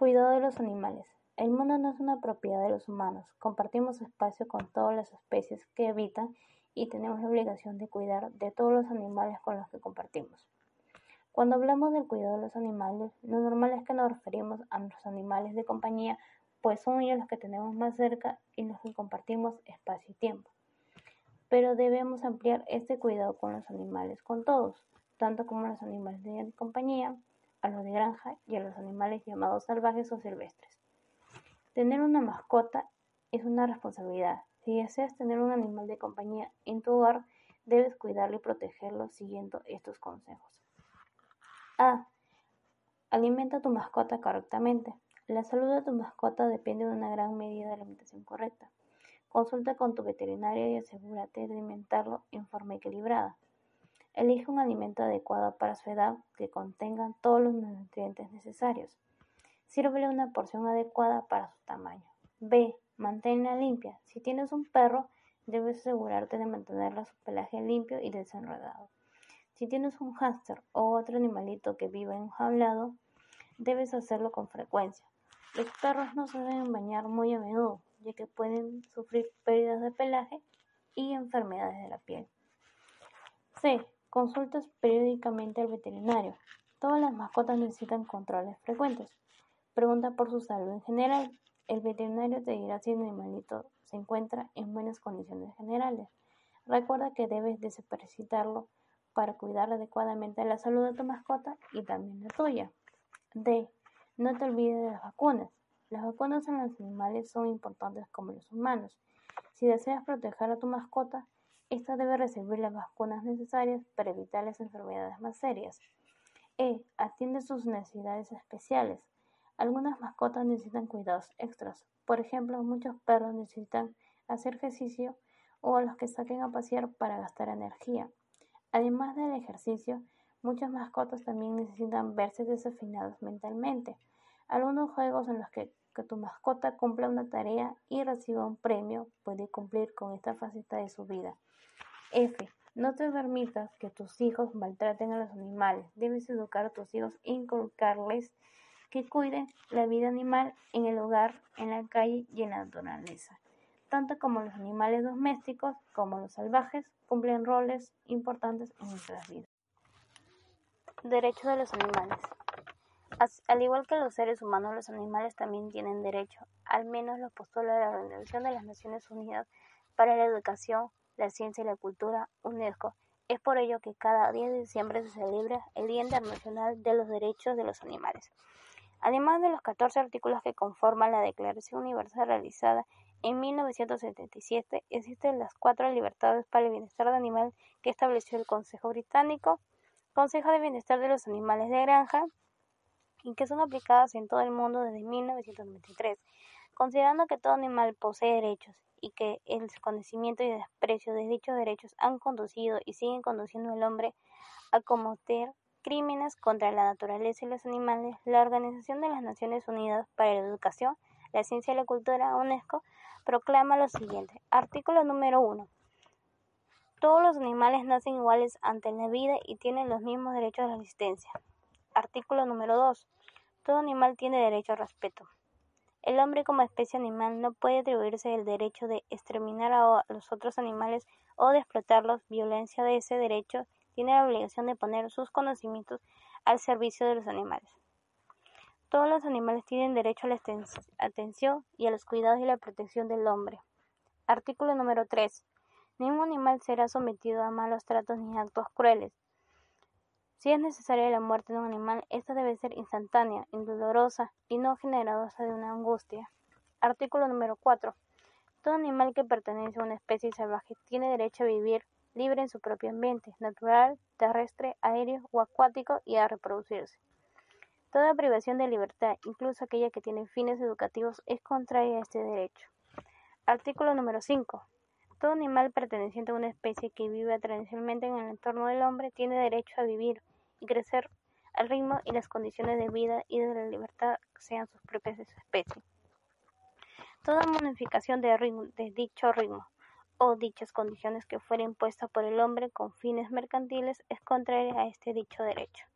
Cuidado de los animales. El mundo no es una propiedad de los humanos. Compartimos espacio con todas las especies que habitan y tenemos la obligación de cuidar de todos los animales con los que compartimos. Cuando hablamos del cuidado de los animales, lo normal es que nos referimos a nuestros animales de compañía, pues son ellos los que tenemos más cerca y los que compartimos espacio y tiempo. Pero debemos ampliar este cuidado con los animales, con todos, tanto como los animales de compañía, a los de granja y a los animales llamados salvajes o silvestres. Tener una mascota es una responsabilidad. Si deseas tener un animal de compañía en tu hogar, debes cuidarlo y protegerlo siguiendo estos consejos. A. Alimenta a tu mascota correctamente. La salud de tu mascota depende de una gran medida de alimentación correcta. Consulta con tu veterinario y asegúrate de alimentarlo en forma equilibrada. Elige un alimento adecuado para su edad que contenga todos los nutrientes necesarios. Sírvele una porción adecuada para su tamaño. B. Manténla limpia. Si tienes un perro, debes asegurarte de mantenerla su pelaje limpio y desenredado. Si tienes un hámster o otro animalito que vive en un jaulado, debes hacerlo con frecuencia. Los perros no se deben bañar muy a menudo, ya que pueden sufrir pérdidas de pelaje y enfermedades de la piel. C. Consultas periódicamente al veterinario. Todas las mascotas necesitan controles frecuentes. Pregunta por su salud en general. El veterinario te dirá si el animalito se encuentra en buenas condiciones generales. Recuerda que debes desparasitarlo para cuidar adecuadamente la salud de tu mascota y también la tuya. D. No te olvides de las vacunas. Las vacunas en los animales son importantes como los humanos. Si deseas proteger a tu mascota, esta debe recibir las vacunas necesarias para evitar las enfermedades más serias. E. Atiende sus necesidades especiales. Algunas mascotas necesitan cuidados extras. Por ejemplo, muchos perros necesitan hacer ejercicio o a los que saquen a pasear para gastar energía. Además del ejercicio, muchas mascotas también necesitan verse desafinados mentalmente. Algunos juegos en los que, tu mascota cumpla una tarea y reciba un premio puede cumplir con esta faceta de su vida. F. No te permitas que tus hijos maltraten a los animales. Debes educar a tus hijos e inculcarles que cuiden la vida animal en el hogar, en la calle y en la naturaleza. Tanto como los animales domésticos como los salvajes cumplen roles importantes en nuestras vidas. Derechos de los animales. Al igual que los seres humanos, los animales también tienen derecho, al menos lo postula la Organización de las Naciones Unidas para la Educación, la Ciencia y la Cultura, UNESCO. Es por ello que cada 10 de diciembre se celebra el Día Internacional de los Derechos de los Animales. Además de los 14 artículos que conforman la Declaración Universal realizada en 1977, existen las cuatro libertades para el bienestar animal que estableció el Consejo Británico, Consejo de Bienestar de los Animales de Granja, y que son aplicadas en todo el mundo desde 1993, considerando que todo animal posee derechos y que el desconocimiento y desprecio de dichos derechos han conducido y siguen conduciendo al hombre a cometer crímenes contra la naturaleza y los animales, la Organización de las Naciones Unidas para la Educación, la Ciencia y la Cultura, UNESCO, proclama lo siguiente. Artículo número 1. Todos los animales nacen iguales ante la vida y tienen los mismos derechos de existencia. Artículo número 2. Todo animal tiene derecho al respeto. El hombre como especie animal no puede atribuirse el derecho de exterminar a los otros animales o de explotarlos. Violencia de ese derecho tiene la obligación de poner sus conocimientos al servicio de los animales. Todos los animales tienen derecho a la atención y a los cuidados y la protección del hombre. Artículo número 3. Ningún animal será sometido a malos tratos ni actos crueles. Si es necesaria la muerte de un animal, esta debe ser instantánea, indolorosa y no generadora de una angustia. Artículo número 4. Todo animal que pertenece a una especie salvaje tiene derecho a vivir libre en su propio ambiente, natural, terrestre, aéreo o acuático y a reproducirse. Toda privación de libertad, incluso aquella que tiene fines educativos, es contraria a este derecho. Artículo número 5. Todo animal perteneciente a una especie que vive tradicionalmente en el entorno del hombre tiene derecho a vivir y crecer al ritmo y las condiciones de vida y de la libertad sean sus propias de especie. Toda modificación de, de dicho ritmo o dichas condiciones que fuera impuesta por el hombre con fines mercantiles es contraria a este dicho derecho.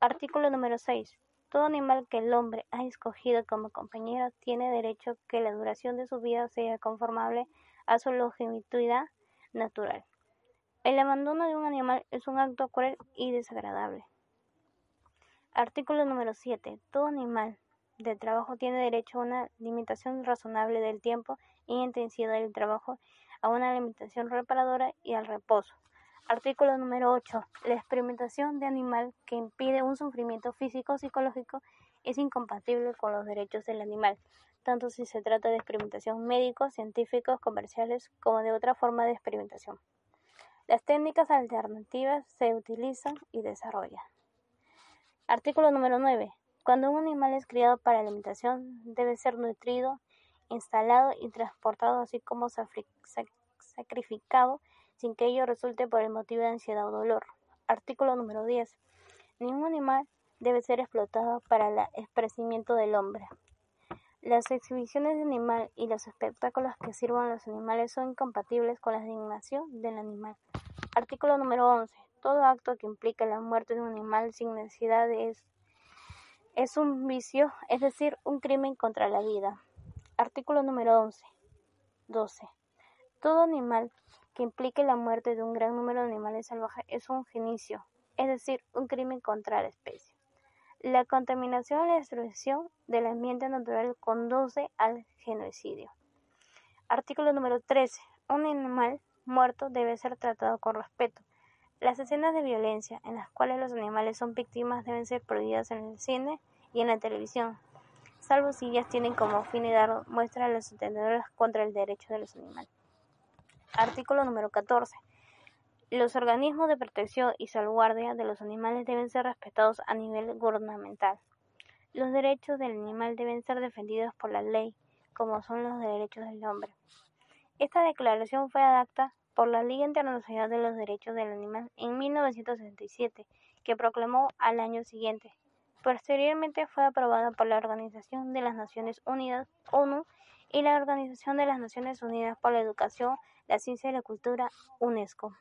Artículo número 6. Todo animal que el hombre ha escogido como compañero tiene derecho que la duración de su vida sea conformable a su longevidad natural. El abandono de un animal es un acto cruel y desagradable. Artículo número 7. Todo animal de trabajo tiene derecho a una limitación razonable del tiempo y intensidad del trabajo, a una limitación reparadora y al reposo. Artículo número 8. La experimentación de animal que impide un sufrimiento físico o psicológico es incompatible con los derechos del animal, tanto si se trata de experimentación médicos, científicos, comerciales, como de otra forma de experimentación. Las técnicas alternativas se utilizan y desarrollan. Artículo número 9. Cuando un animal es criado para alimentación, debe ser nutrido, instalado y transportado, así como sacrificado, sin que ello resulte por el motivo de ansiedad o dolor. Artículo número 10. Ningún animal debe ser explotado para el esparcimiento del hombre. Las exhibiciones de animal y los espectáculos que sirvan a los animales son incompatibles con la dignación del animal. Artículo número 11. Todo acto que implica la muerte de un animal sin necesidad es, es un vicio, es decir, un crimen contra la vida. Artículo número 11. 12. Todo animal que implique la muerte de un gran número de animales salvajes es un genicio, es decir, un crimen contra la especie. La contaminación y la destrucción del ambiente natural conduce al genocidio. Artículo número 13. Un animal muerto debe ser tratado con respeto. Las escenas de violencia en las cuales los animales son víctimas deben ser prohibidas en el cine y en la televisión, salvo si ellas tienen como fin dar muestra a los entendedoras contra el derecho de los animales. Artículo número 14. Los organismos de protección y salvaguardia de los animales deben ser respetados a nivel gubernamental. Los derechos del animal deben ser defendidos por la ley, como son los derechos del hombre. Esta declaración fue adaptada por la Liga Internacional de los Derechos del Animal en 1967, que proclamó al año siguiente. Posteriormente fue aprobada por la Organización de las Naciones Unidas, ONU, y la Organización de las Naciones Unidas por la Educación, la Ciencia y la Cultura, UNESCO.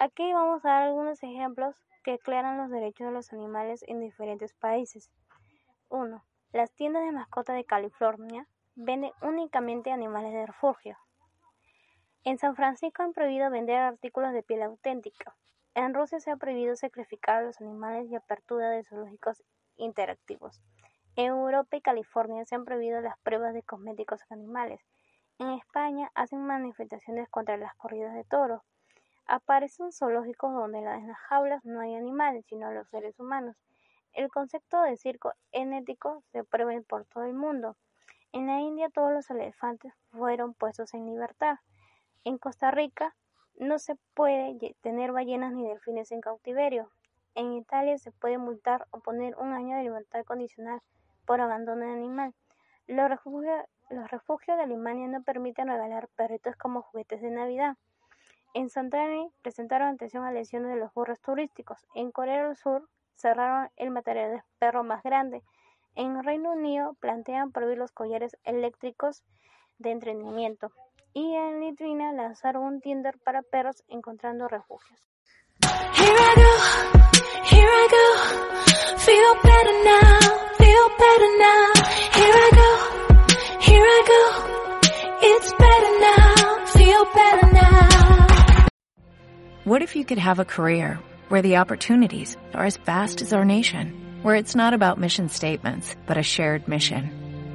Aquí vamos a dar algunos ejemplos que aclaran los derechos de los animales en diferentes países. 1. Las tiendas de mascotas de California venden únicamente animales de refugio. En San Francisco han prohibido vender artículos de piel auténtica. En Rusia se ha prohibido sacrificar a los animales y apertura de zoológicos interactivos. En Europa y California se han prohibido las pruebas de cosméticos animales. En España hacen manifestaciones contra las corridas de toros. Aparecen zoológicos donde en las jaulas no hay animales, sino los seres humanos. El concepto de circo enético se prueba por todo el mundo. En la India todos los elefantes fueron puestos en libertad. En Costa Rica no se puede tener ballenas ni delfines en cautiverio. En Italia se puede multar o poner un año de libertad condicional por abandono de animal. Los refugios, de Alemania no permiten regalar perritos como juguetes de Navidad. En Santana presentaron atención a lesiones de los burros turísticos. En Corea del Sur cerraron el material de perro más grande. En Reino Unido plantean prohibir los collares eléctricos de entrenamiento. Y en Lituania lanzaron un Tinder para perros encontrando refugios. What if you could have a career where the opportunities are as vast as our nation, where it's not about mission statements, but a shared mission?